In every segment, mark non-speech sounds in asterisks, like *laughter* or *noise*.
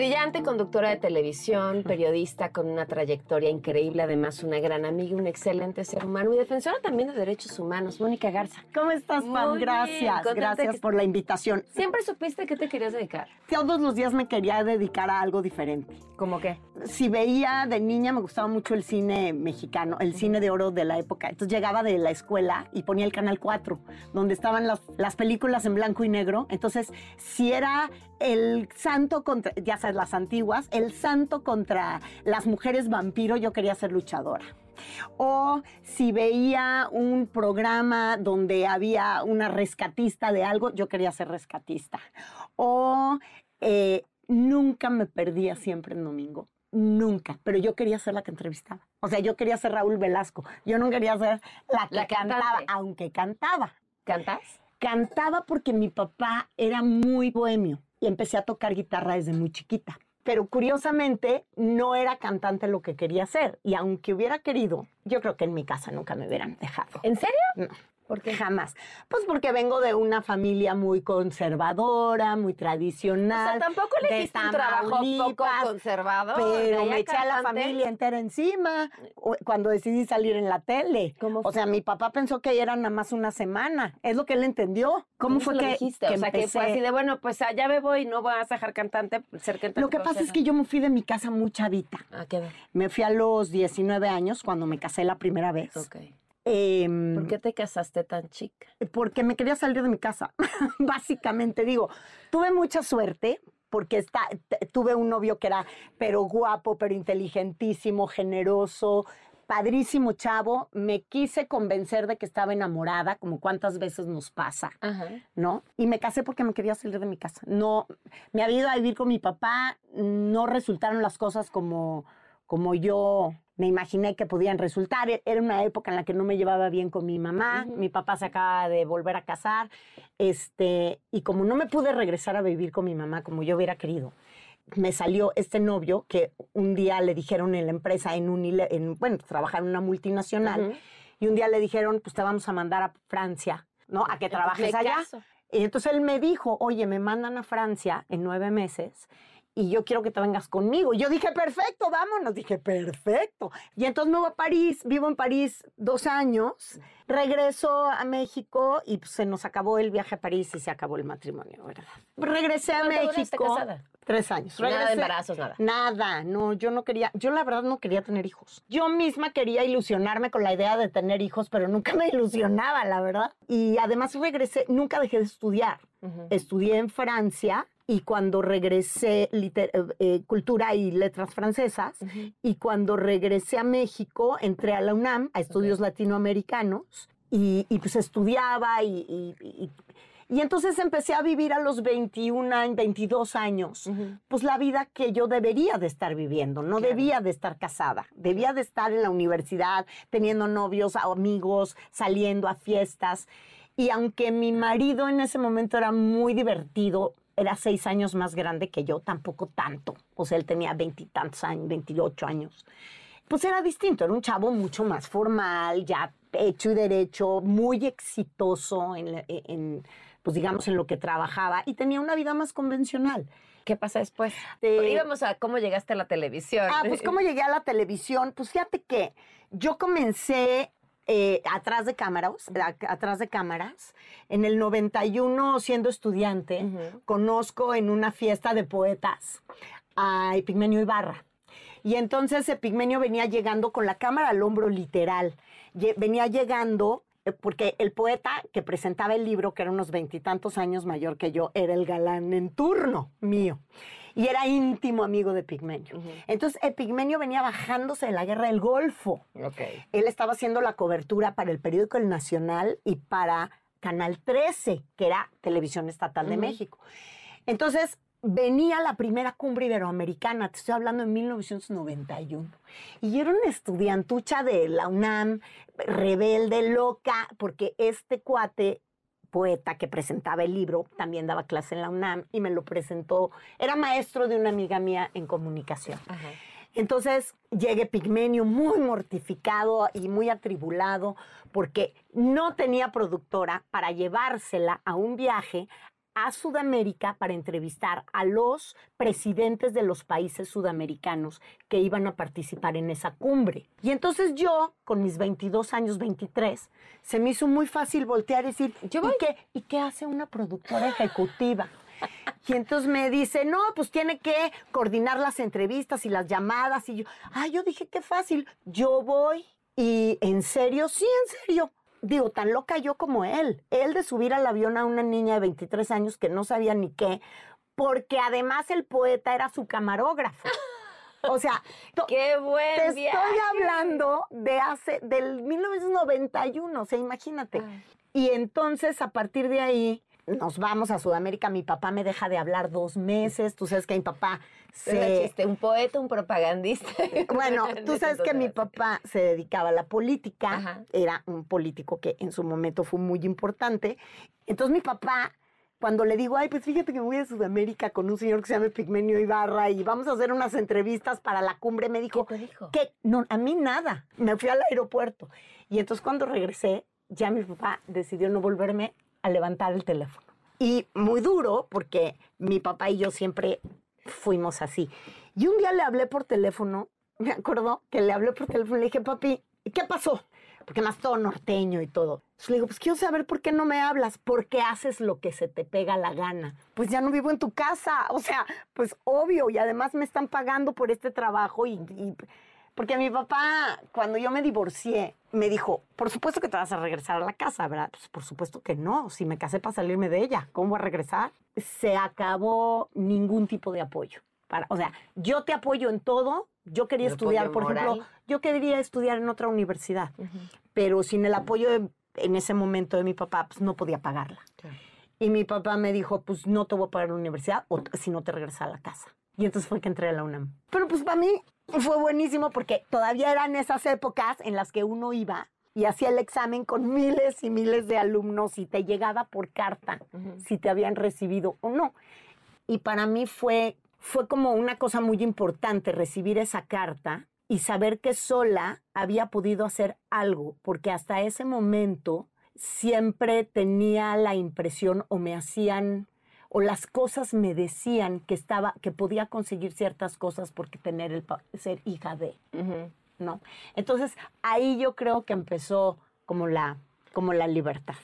Brillante conductora de televisión, periodista con una trayectoria increíble, además una gran amiga, un excelente ser humano y defensora también de derechos humanos, Mónica Garza. ¿Cómo estás, Muy Pam? bien, Gracias, contenta gracias por la invitación. ¿Siempre supiste que te querías dedicar? Todos los días me quería dedicar a algo diferente. ¿Cómo qué? Si veía de niña, me gustaba mucho el cine mexicano, el cine de oro de la época. Entonces llegaba de la escuela y ponía el Canal 4, donde estaban las, las películas en blanco y negro. Entonces, si era el santo contra, ya sabes, las antiguas, el santo contra las mujeres vampiro, yo quería ser luchadora. O si veía un programa donde había una rescatista de algo, yo quería ser rescatista. O eh, nunca me perdía siempre en domingo. Nunca, pero yo quería ser la que entrevistaba. O sea, yo quería ser Raúl Velasco. Yo no quería ser la que La cantaba, cantante. aunque cantaba. ¿Cantas? Cantaba porque mi papá era muy bohemio y empecé a tocar guitarra desde muy chiquita. Pero curiosamente no era cantante lo que quería hacer. Y aunque hubiera querido, yo creo que en mi casa nunca me hubieran dejado. ¿En serio? No. Porque jamás. Pues porque vengo de una familia muy conservadora, muy O tradicional. sea, tampoco le hiciste un trabajo poco conservador. Pero me eché a la familia entera encima o- cuando decidí salir en la tele. ¿Cómo O fue? sea, mi papá pensó que era nada más una semana. Es lo que él entendió. ¿Cómo, fue lo que, dijiste? que o sea, que fue así de, bueno, pues allá me voy y no vas a dejar cantante, ser cantante. Lo que pasa es que yo me fui de mi casa muy chavita. Ah, qué ver. Me fui a los 19 años cuando me casé la primera vez. Ok. Em, ¿Por qué te casaste tan chica? porque me quería salir de mi casa. *laughs* Básicamente digo, tuve mucha suerte porque está, tuve un novio que era pero guapo, pero inteligentísimo, generoso, padrísimo chavo. Me quise convencer de que estaba enamorada, como cuántas veces nos pasa. Ajá. ¿no? Y me casé porque me quería salir de mi casa. No, me había ido a vivir con mi papá, no resultaron las cosas como, como yo me imaginé que podían resultar. E- Era una época en la que no me llevaba bien con mi mamá, mi papá se acaba de volver a casar, este, y como no me pude regresar a vivir con mi mamá como yo hubiera querido, me salió este novio que un día le dijeron en la empresa, en un, en, bueno, trabajaba en una multinacional, y un día le dijeron, pues te vamos a mandar a Francia, ¿no? A que trabajes allá. caso. Y entonces él me dijo, oye, me mandan a Francia en nueve meses y yo quiero que te vengas conmigo. Y yo dije, perfecto, vámonos. Dije, perfecto. Y entonces me voy a París, vivo en París dos años, regreso a México y pues, se nos acabó el viaje a París y se acabó el matrimonio, ¿verdad? Regresé a ¿Cuánto duraste México. casada? Tres años. Nada de Regresé- embarazos, nada. Nada, no, yo no quería, yo la verdad no quería tener hijos. Yo misma quería ilusionarme con la idea de tener hijos, pero nunca me *laughs* ilusionaba, la verdad. Y además regresé, nunca dejé de estudiar. Ujú. Estudié en Francia y cuando regresé, liter- eh, eh, cultura y letras francesas, Ujú. y cuando regresé a México, entré a la UNAM, a estudios latinoamericanos, y, y, pues estudiaba y, y- y- entonces empecé a vivir a los 21 años, 22 años, Ujú. pues la vida que yo debería de estar viviendo, no Claro. debía de estar casada, debía de estar en la universidad, teniendo novios, amigos, saliendo a fiestas. Y aunque mi marido en ese momento era muy divertido, era seis años más grande que yo, tampoco tanto. O sea, él tenía veintitantos años, 28 años. Pues era distinto, era un chavo mucho más formal, ya hecho y derecho, muy exitoso en, en, pues digamos, en lo que trabajaba y tenía una vida más convencional. ¿Qué pasa después? Eh, Íbamos a cómo llegaste a la televisión. Ah, pues cómo llegué a la televisión. Pues fíjate que yo comencé eh, atrás de cámaras, atrás de cámaras. En el 91, siendo estudiante, Ujú. conozco en una fiesta de poetas a Epigmenio Ibarra. Y entonces Epigmenio venía llegando con la cámara al hombro literal. Venía llegando eh, porque el poeta que presentaba el libro, que era unos veintitantos años mayor que yo, era el galán en turno mío. Y era íntimo amigo de Epigmenio. Entonces Epigmenio venía bajándose de la guerra del Golfo. Él estaba haciendo la cobertura para el periódico El Nacional y para Canal 13, que era Televisión Estatal de México. Entonces, venía la primera cumbre iberoamericana, te estoy hablando en 1991. Y yo era una estudiantucha de la UNAM, rebelde, loca, porque este cuate poeta que presentaba el libro, también daba clase en la UNAM y me lo presentó, era maestro de una amiga mía en comunicación. Ajá. Entonces llegue Pigmenio muy mortificado y muy atribulado porque no tenía productora para llevársela a un viaje a Sudamérica para entrevistar a los presidentes de los países sudamericanos que iban a participar en esa cumbre. Y entonces yo, con mis 22 años, 23, se me hizo muy fácil voltear y decir, Yo ¿y voy. qué, ¿y qué hace una productora ejecutiva? Y entonces me dice, no, pues tiene que coordinar las entrevistas y las llamadas. Y yo, ah, yo dije, qué fácil, yo voy. Y en serio, sí, en serio. Digo, tan loca yo como él. Él de subir al avión a una niña de 23 años que no sabía ni qué, porque además el poeta era su camarógrafo. O sea, *laughs* ¡Qué buen te viaje! estoy hablando de hace, del 1991, o sea, imagínate. Ah. Y entonces, a partir de ahí, nos vamos a Sudamérica. Mi papá me deja de hablar dos meses. Tú sabes que mi papá se... chiste, un poeta, un propagandista. *laughs* Bueno, En *laughs* tú sabes que mi papá se dedicaba a la política, Ajá. era un político que en su momento fue muy importante. Entonces mi papá, cuando le digo, ay, pues fíjate que me voy a Sudamérica con un señor que se llama Pigmenio Ibarra y vamos a hacer unas entrevistas para la cumbre, me dijo, ¿Qué te dijo? que no, a mí nada. Me fui al aeropuerto. Y entonces cuando regresé, ya mi papá decidió no volverme a levantar el teléfono. Y muy duro, porque mi papá y yo siempre fuimos así. Y un día le hablé por teléfono, *laughs* me acuerdo que le hablé por teléfono y le dije, papi, ¿qué pasó? Porque más todo norteño y todo. Entonces le digo, pues quiero saber por qué no me hablas, por qué haces lo que se te pega la gana. Pues ya no vivo en tu casa, o sea, pues obvio, y además me están pagando por este trabajo y, y- porque mi papá, cuando yo me divorcié, me dijo, por supuesto que te vas a regresar a la casa, ¿verdad? Pues por supuesto que no, si me casé para salirme de ella, ¿cómo voy a regresar? Se acabó ningún tipo de apoyo. Para, o sea, yo te apoyo en todo, yo quería El estudiar, por ejemplo, yo quería estudiar en otra universidad, pero sin el apoyo de- en ese momento de mi papá, pues no podía pagarla. Claro. Y mi papá me dijo, pues no te voy a pagar la universidad o si no te regresas a la casa. Y entonces fue que entré a la UNAM. Pero pues para mí fue buenísimo porque todavía eran esas épocas en las que uno iba y hacía el examen con miles y miles de alumnos y te llegaba por carta si te habían recibido o no. Y para mí fue, fue como una cosa muy importante recibir esa carta y saber que sola había podido hacer algo, porque hasta ese momento siempre tenía la impresión o me hacían o las cosas me decían que estaba que podía conseguir ciertas cosas porque tener el ser hija de, Ujú. ¿no? Entonces, ahí yo creo que empezó como la como la libertad.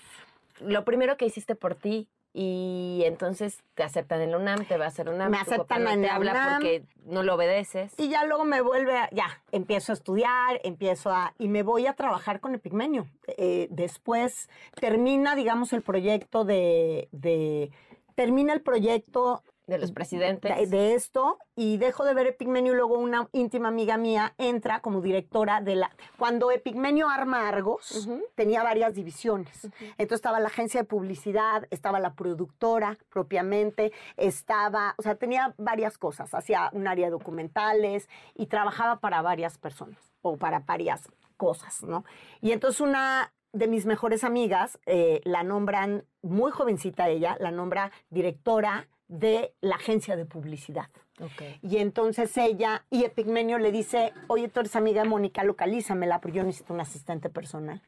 Lo primero que hiciste por ti y entonces te aceptan en la UNAM, te va a hacer UNAM. Me aceptan no en te la habla UNAM. porque no lo obedeces. Y ya luego me vuelve, a- ya, empiezo a estudiar, empiezo a, y me voy a trabajar con Epigmenio. Eh, después termina, digamos, el proyecto de, de- termina el proyecto de los presidentes. de, de esto y dejo de ver Epigmenio y luego una íntima amiga mía entra como directora de la... Cuando Epigmenio arma Argos, tenía varias divisiones. Entonces estaba la agencia de publicidad, estaba la productora propiamente, estaba, o sea, tenía varias cosas, hacía un área de documentales y trabajaba para varias personas o para varias cosas, ¿no? Y entonces una de mis mejores amigas eh, la nombran, muy jovencita ella, la nombra directora de la agencia de publicidad. Y entonces ella y Epigmenio le dice, oye, tú eres amiga de Mónica, localízamela, porque yo necesito un asistente personal.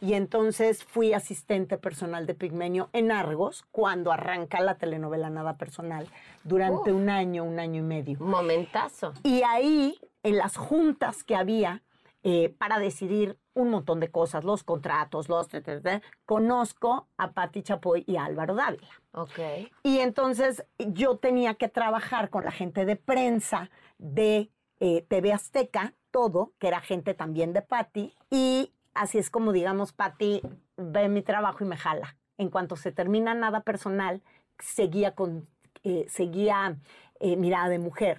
Y entonces fui asistente personal de Epigmenio en Argos cuando arranca la telenovela Nada Personal durante Uf. un año, un año y medio. Momentazo. Y ahí, en las juntas que había eh, para decidir un montón de cosas, los contratos, los... te, te, te, conozco a Patti Chapoy y a Álvaro Dávila. Ok. Y entonces yo tenía que trabajar con la gente de prensa de eh, TV Azteca, todo, que era gente también de Patty, y así es como, digamos, Patty ve mi trabajo y me jala. En cuanto se termina nada personal, seguía con, eh, seguía mirada de mujer.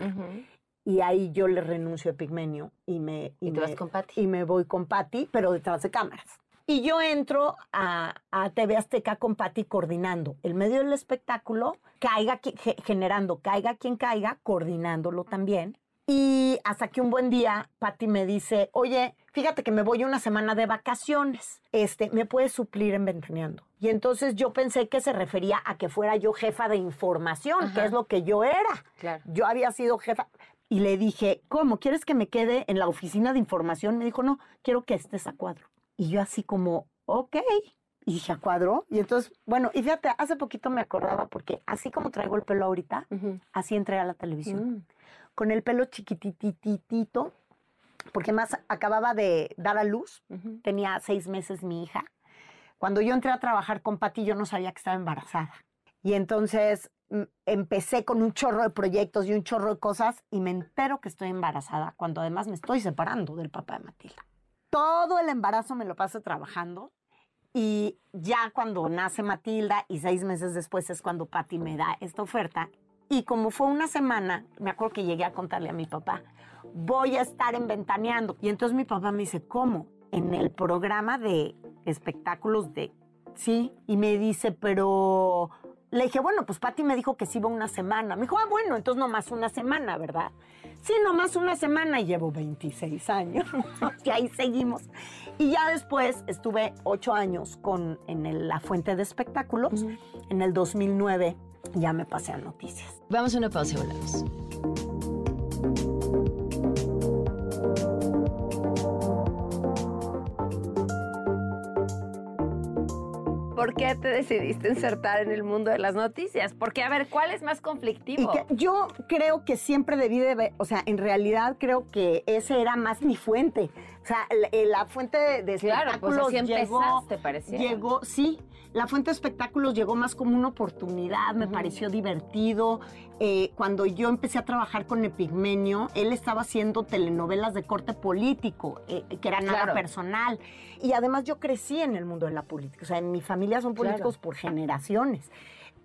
Y ahí yo le renuncio a Pigmenio y me, Y te vas con Patty. y me voy con Patty, pero detrás de cámaras. Y yo entro a, a TV Azteca con Patty coordinando el medio del espectáculo, caiga, qui- generando, caiga quien caiga, coordinándolo también. Y hasta que un buen día Patty me dice, oye, fíjate que me voy una semana de vacaciones, este, ¿me puedes suplir en Ventaneando? Y entonces yo pensé que se refería a que fuera yo jefa de información, que es lo que yo era. Claro. Yo había sido jefa. Y le dije, ¿cómo? ¿Quieres que me quede en la oficina de información? Me dijo, no, quiero que estés a cuadro. Y yo así como, ok. Y dije, ¿a cuadro? Y entonces, bueno, y fíjate, hace poquito me acordaba porque así como traigo el pelo ahorita, así entré a la televisión. Mm. Con el pelo chiquitititito, porque más acababa de dar a luz, tenía seis meses mi hija. Cuando yo entré a trabajar con Pati, yo no sabía que estaba embarazada. Y entonces mm, empecé con un chorro de proyectos y un chorro de cosas y me entero que estoy embarazada, cuando además me estoy separando del papá de Matilda. Todo el embarazo me lo paso trabajando y ya cuando nace Matilda y seis meses después es cuando Patti me da esta oferta. Y como fue una semana, me acuerdo que llegué a contarle a mi papá, voy a estar en Ventaneando. Y entonces mi papá me dice, ¿cómo? En el programa de espectáculos de... Sí, y me dice, pero... Le dije, bueno, pues Patti me dijo que sí iba una semana. Me dijo, ah, bueno, entonces nomás una semana, ¿verdad? Sí, nomás una semana y llevo 26 años. *laughs* y ahí seguimos. Y ya después estuve ocho años con, en el- la fuente de espectáculos. En el 2009 ya me pasé a noticias. Vamos a una pausa y volvemos. ¿Por qué te decidiste insertar en el mundo de las noticias? Porque, a ver, ¿cuál es más conflictivo? que yo creo que siempre debí de ver, o sea, en realidad creo que ese era más mi fuente. O sea, la, la fuente de, de Claro, pues así llegó, empezaste, llegó, sí, la fuente de espectáculos llegó más como una oportunidad, me pareció divertido. Eh, cuando yo empecé a trabajar con Epigmenio, él estaba haciendo telenovelas de corte político, eh, que era nada Claro. personal. Y además yo crecí en el mundo de la política, o sea, en mi familia son Claro. políticos por generaciones.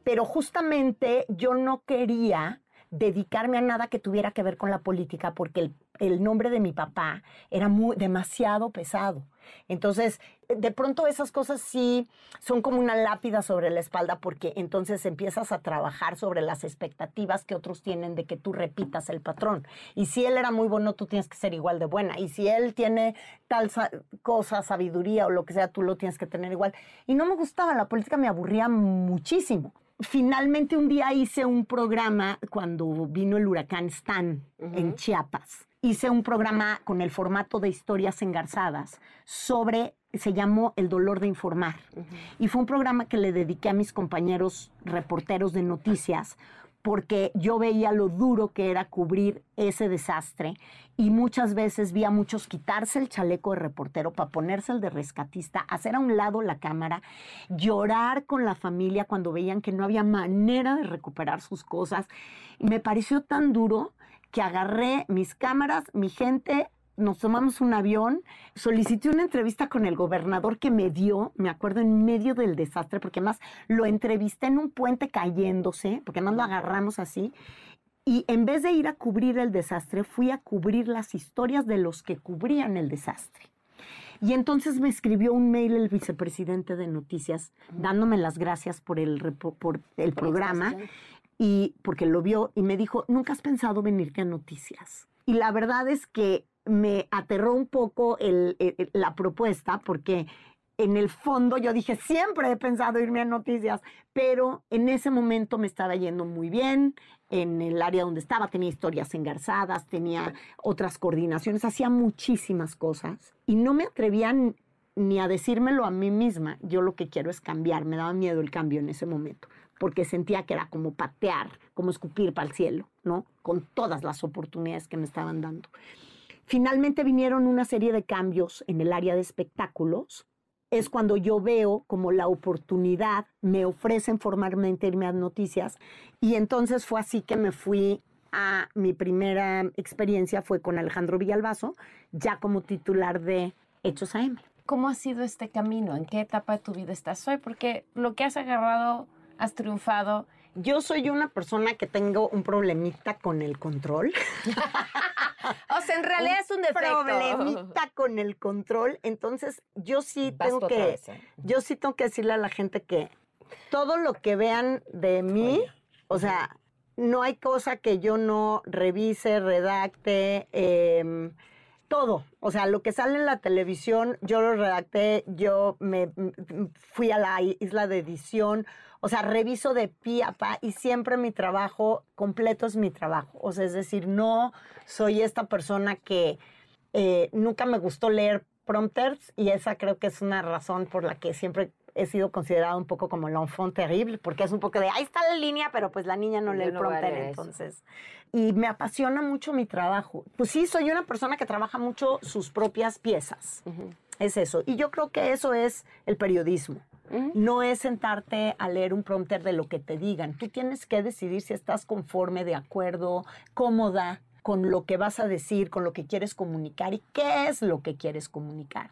Pero justamente yo no quería dedicarme a nada que tuviera que ver con la política porque el, el nombre de mi papá era muy demasiado pesado. Entonces, de pronto esas cosas sí son como una lápida sobre la espalda porque entonces empiezas a trabajar sobre las expectativas que otros tienen de que tú repitas el patrón. Y si él era muy bueno, tú tienes que ser igual de buena. Y si él tiene tal sa- cosa, sabiduría o lo que sea, tú lo tienes que tener igual. Y no me gustaba, la política me aburría muchísimo. Finalmente un día hice un programa cuando vino el huracán Stan en Chiapas. Hice un programa con el formato de historias engarzadas sobre, se llamó El dolor de informar. Y fue un programa que le dediqué a mis compañeros reporteros de noticias porque yo veía lo duro que era cubrir ese desastre y muchas veces vi a muchos quitarse el chaleco de reportero para ponerse el de rescatista, hacer a un lado la cámara, llorar con la familia cuando veían que no había manera de recuperar sus cosas. Y me pareció tan duro que agarré mis cámaras, mi gente, nos tomamos un avión, solicité una entrevista con el gobernador que me dio, me acuerdo, en medio del desastre, porque además lo entrevisté en un puente cayéndose, porque además lo agarramos así. Y en vez de ir a cubrir el desastre, fui a cubrir las historias de los que cubrían el desastre. Y entonces me escribió un mail el vicepresidente de Noticias dándome las gracias por el, repo- por el programa y porque lo vio y me dijo, nunca has pensado venirte a Noticias. Y la verdad es que me aterró un poco la propuesta porque en el fondo yo dije, siempre he pensado irme a noticias, pero en ese momento me estaba yendo muy bien, en el área donde estaba tenía historias engarzadas, tenía otras coordinaciones, hacía muchísimas cosas y no me atrevía n- ni a decírmelo a mí misma, yo lo que quiero es cambiar, me daba miedo el cambio en ese momento, porque sentía que era como patear, como escupir para el cielo, ¿no? Con todas las oportunidades que me estaban dando. Finalmente vinieron una serie de cambios en el área de espectáculos. Es cuando yo veo como la oportunidad, me ofrecen formalmente irme a noticias y entonces fue así que me fui a mi primera experiencia fue con Alejandro Villalbazo, ya como titular de Hechos AM. ¿Cómo ha sido este camino? ¿En qué etapa de tu vida estás hoy? Porque lo que has agarrado, has triunfado. Yo soy una persona que tengo un problemita con el control. *laughs* O sea, en realidad es un defecto. problemita con el control. Entonces, yo sí Vas tengo que, vez, ¿eh? yo sí tengo que decirle a la gente que todo lo que vean de mí, o sea, no hay cosa que yo no revise, redacte, em, todo. O sea, lo que sale en la televisión, yo lo redacté, yo me fui a la isla de edición. O sea, reviso de pie a pa y siempre mi trabajo completo es mi trabajo. O sea, es decir, no soy esta persona que eh, nunca me gustó leer prompters y esa creo que es una razón por la que siempre he sido considerada un poco como l'enfant terrible, porque es un poco de, ahí está la línea, pero pues la niña no lee el no prompter, entonces. Y me apasiona mucho mi trabajo. Pues sí, soy una persona que trabaja mucho sus propias piezas. Es eso. Y yo creo que eso es el periodismo. No es sentarte a leer un prompter de lo que te digan. Tú tienes que decidir si estás conforme, de acuerdo, cómoda con lo que vas a decir, con lo que quieres comunicar y qué es lo que quieres comunicar.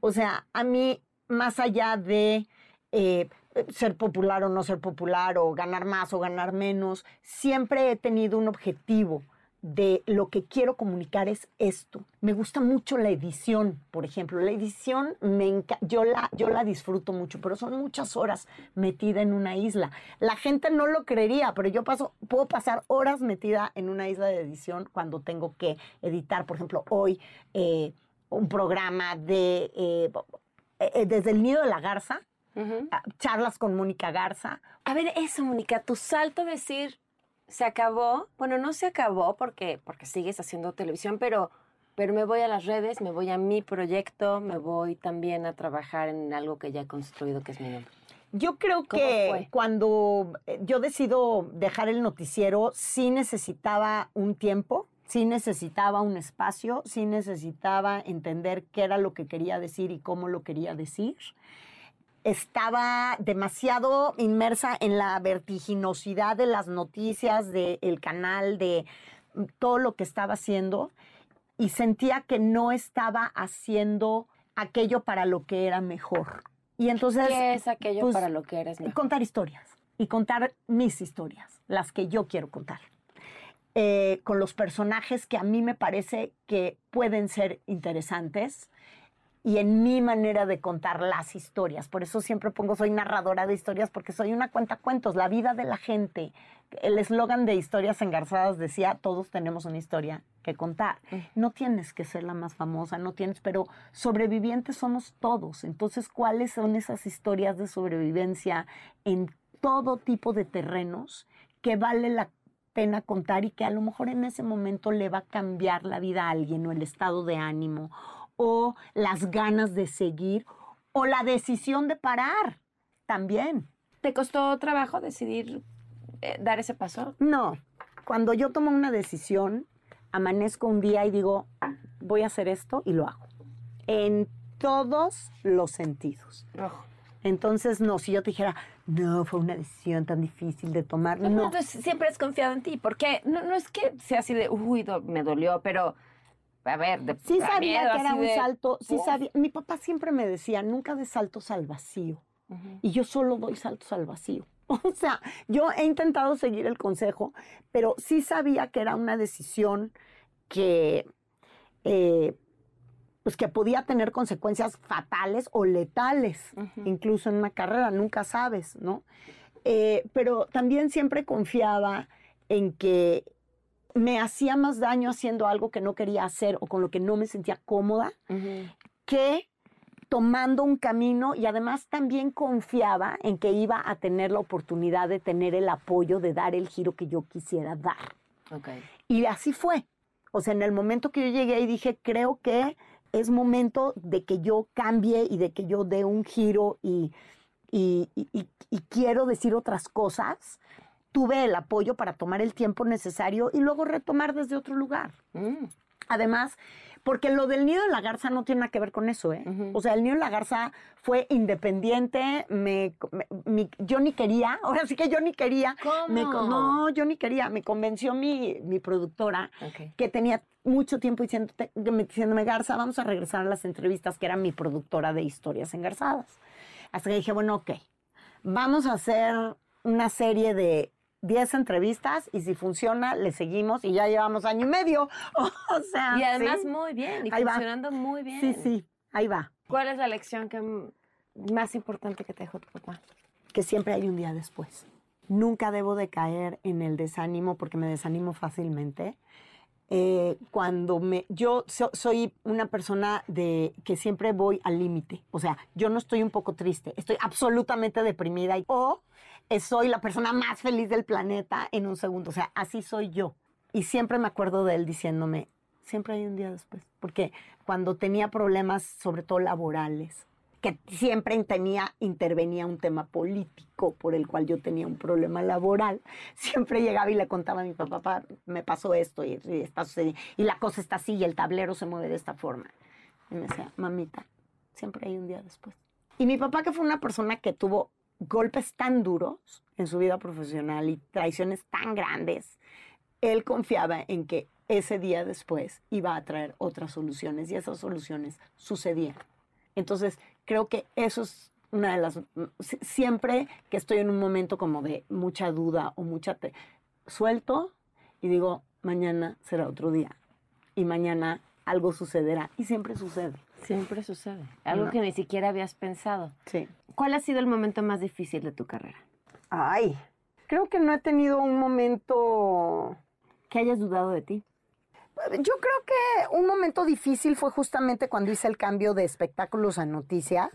O sea, a mí, más allá de eh, ser popular o no ser popular, o ganar más o ganar menos, siempre he tenido un objetivo de lo que quiero comunicar es esto. Me gusta mucho la edición, por ejemplo. La edición me yo la yo la disfruto mucho, pero son muchas horas metida en una isla. La gente no lo creería, pero yo paso puedo pasar horas metida en una isla de edición cuando tengo que editar, por ejemplo, hoy eh, un programa de eh, eh, desde el nido de la garza, ah, charlas con Mónica Garza, A ver, eso, Mónica, tu salto a decir, se acabó. Bueno, no se acabó porque, porque sigues haciendo televisión, pero, pero me voy a las redes, me voy a mi proyecto, me voy también a trabajar en algo que ya he construido, que es mi nombre. Yo creo ¿Cómo que fue? cuando eh, yo decido dejar el noticiero, sí necesitaba un tiempo, sí necesitaba un espacio, sí necesitaba entender qué era lo que quería decir y cómo lo quería decir. Estaba demasiado inmersa en la vertiginosidad de las noticias, del canal, de todo lo que estaba haciendo y sentía que no estaba haciendo aquello para lo que era mejor. Y entonces ¿Qué es aquello pues, para lo que eres mejor? contar historias y contar mis historias, las que yo quiero contar. Eh, con los personajes que a mí me parece que pueden ser interesantes y en mi manera de contar las historias. Por eso siempre pongo soy narradora de historias porque soy una cuentacuentos, la vida de la gente. El eslogan de Historias Engarzadas decía, todos tenemos una historia que contar. No tienes que ser la más famosa, no tienes, pero sobrevivientes somos todos. Entonces, ¿cuáles son esas historias de sobrevivencia en todo tipo de terrenos que vale la pena contar y que a lo mejor en ese momento le va a cambiar la vida a alguien o el estado de ánimo o las ganas de seguir o la decisión de parar también. ¿Te costó trabajo decidir eh, dar ese paso? No, cuando yo tomo una decisión, amanezco un día y digo, voy a hacer esto y lo hago. En todos los sentidos. Entonces, no, si yo te dijera, no, fue una decisión tan difícil de tomar, No, no. entonces siempre has confiado en ti. porque No, no es que sea así de, uy, do- me dolió, pero, a ver, de Sí sabía miedo, que era un de, salto, sí sabía. Mi papá siempre me decía, nunca des saltos al vacío. Y yo solo doy saltos al vacío. *laughs* O sea, yo he intentado seguir el consejo, pero sí sabía que era una decisión que, eh, pues que podía tener consecuencias fatales o letales, incluso en una carrera, nunca sabes, ¿no? Eh, pero también siempre confiaba en que me hacía más daño haciendo algo que no quería hacer o con lo que no me sentía cómoda que tomando un camino y además también confiaba en que iba a tener la oportunidad de tener el apoyo de dar el giro que yo quisiera dar. Y así fue. O sea, en el momento que yo llegué y dije, creo que es momento de que yo cambie y de que yo dé un giro y, y- y- quiero decir otras cosas, tuve el apoyo para tomar el tiempo necesario y luego retomar desde otro lugar. Mm. Además, porque lo del nido de la garza no tiene nada que ver con eso, ¿eh? O sea, el nido de la garza fue independiente, me, yo ni quería, *laughs* ahora sí que yo ni quería. Me ¿Cómo? no, yo ni quería, me convenció mi, mi productora que tenía mucho tiempo diciéndote- diciéndome, Garza, vamos a regresar a las entrevistas, que era mi productora de historias engarzadas. Hasta que dije, bueno, ok, vamos a hacer una serie de 10 entrevistas y si funciona, le seguimos y ya llevamos año y medio. *laughs* O sea, Y además ¿sí? muy bien, y Ahí va. funcionando muy bien. Sí, sí, ahí va. ¿Cuál es la lección que más importante que te dejó tu papá? Que siempre hay un día después. Nunca debo de caer en el desánimo porque me desanimo fácilmente. Eh, cuando me yo so- soy una persona de que siempre voy al límite o sea yo no estoy un poco triste estoy absolutamente deprimida y- o soy la persona más feliz del planeta en un segundo o sea así soy yo y siempre me acuerdo de él diciéndome siempre hay un día después porque cuando tenía problemas sobre todo laborales que siempre tenía, intervenía un tema político por el cual yo tenía un problema laboral, *laughs* siempre llegaba y le contaba a mi papá, "Papá, me pasó esto y, está y la cosa está así y el tablero se mueve de esta forma. Y me decía, mamita, siempre hay un día después. Y mi papá, que fue una persona que tuvo golpes tan duros en su vida profesional y traiciones tan grandes, él confiaba en que ese día después iba a traer otras soluciones y esas soluciones sucedían. Entonces, creo que eso es una de las... si- Siempre que estoy en un momento como de mucha duda o mucha... suelto y digo, mañana será otro día. Y mañana algo sucederá. Y siempre sucede. Siempre sucede. Algo No. que ni siquiera habías pensado. Sí. ¿Cuál ha sido el momento más difícil de tu carrera? Ay, creo que no he tenido un momento... Que hayas dudado de ti. Yo creo que un momento difícil fue justamente cuando hice el cambio de espectáculos a noticias.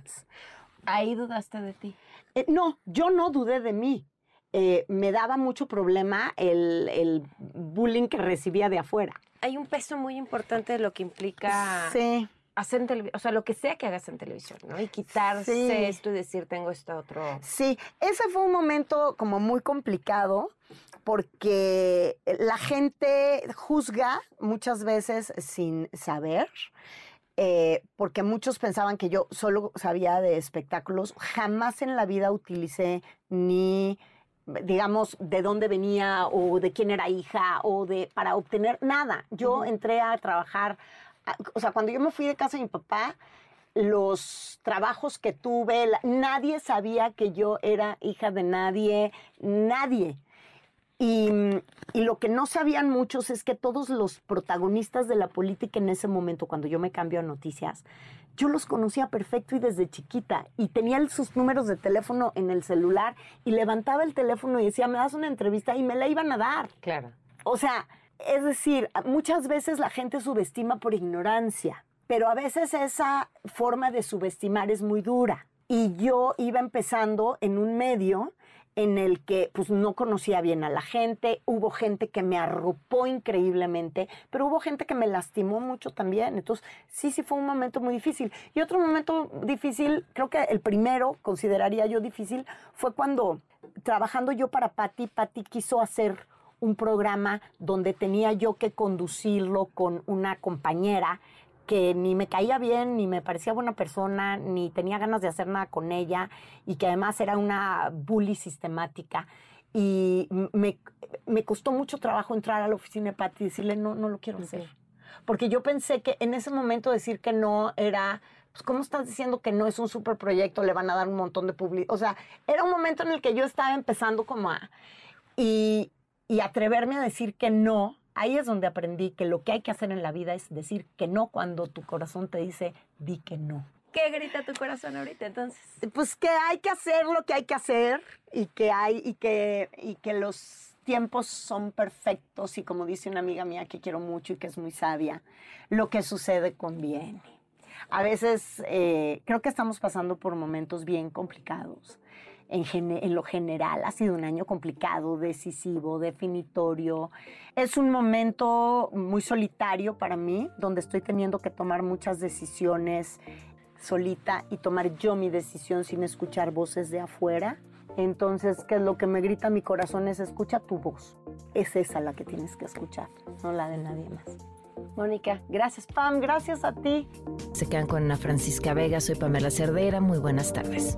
Ahí dudaste de ti. Eh, no, yo no dudé de mí. Eh, me daba mucho problema el, el bullying que recibía de afuera. Hay un peso muy importante de lo que implica Sí, hacer en televisión, o sea, lo que sea que hagas en televisión, ¿no? Y quitarse Sí. esto y decir, tengo esto otro. sí. Ese fue un momento como muy complicado porque la gente juzga muchas veces sin saber. eh, porque muchos pensaban que yo solo sabía de espectáculos. Jamás en la vida utilicé ni, digamos, de dónde venía o de quién era hija o de para obtener nada. Yo entré a trabajar, o sea, cuando yo me fui de casa de mi papá, los trabajos que tuve, la- nadie sabía que yo era hija de nadie, nadie. Y, y lo que no sabían muchos es que todos los protagonistas de la política en ese momento, cuando yo me cambio a noticias, yo los conocía perfecto y desde chiquita. Y tenía sus números de teléfono en el celular y levantaba el teléfono y decía, me das una entrevista y me la iban a dar. Claro. O sea, es decir, muchas veces la gente subestima por ignorancia, pero a veces esa forma de subestimar es muy dura. Y yo iba empezando en un medio en el que pues no conocía bien a la gente, hubo gente que me arropó increíblemente, pero hubo gente que me lastimó mucho también. Entonces, sí, sí fue un momento muy difícil. Y otro momento difícil, creo que el primero, consideraría yo difícil, fue cuando trabajando yo para Patti, Patti quiso hacer un programa donde tenía yo que conducirlo con una compañera que ni me caía bien, ni me parecía buena persona, ni tenía ganas de hacer nada con ella, y que además era una bully sistemática. Y me, me costó mucho trabajo entrar a la oficina de Patti y decirle, no, no lo quiero hacer. Porque yo pensé que en ese momento decir que no era, pues, ¿cómo estás diciendo que no es un super proyecto? Le van a dar un montón de publicidad. O sea, era un momento en el que yo estaba empezando como a... Y, y atreverme a decir que no, ahí es donde aprendí que lo que hay que hacer en la vida es decir que no cuando tu corazón te dice, di que no. ¿Qué grita tu corazón ahorita entonces? Pues que hay que hacer lo que hay que hacer y que hay y que, y que los tiempos son perfectos y como dice una amiga mía que quiero mucho y que es muy sabia, lo que sucede conviene. A veces eh, creo que estamos pasando por momentos bien complicados. En, en lo general ha sido un año complicado, decisivo, definitorio. Es un momento muy solitario para mí, donde estoy teniendo que tomar muchas decisiones solita y tomar yo mi decisión sin escuchar voces de afuera. Entonces, ¿qué es lo que me grita mi corazón? Es escucha tu voz. Es esa la que tienes que escuchar, no la de nadie más. Mónica, gracias. Pam, gracias a ti. Se quedan con Ana Francisca Vega, soy Pamela Cerdeira, muy buenas tardes.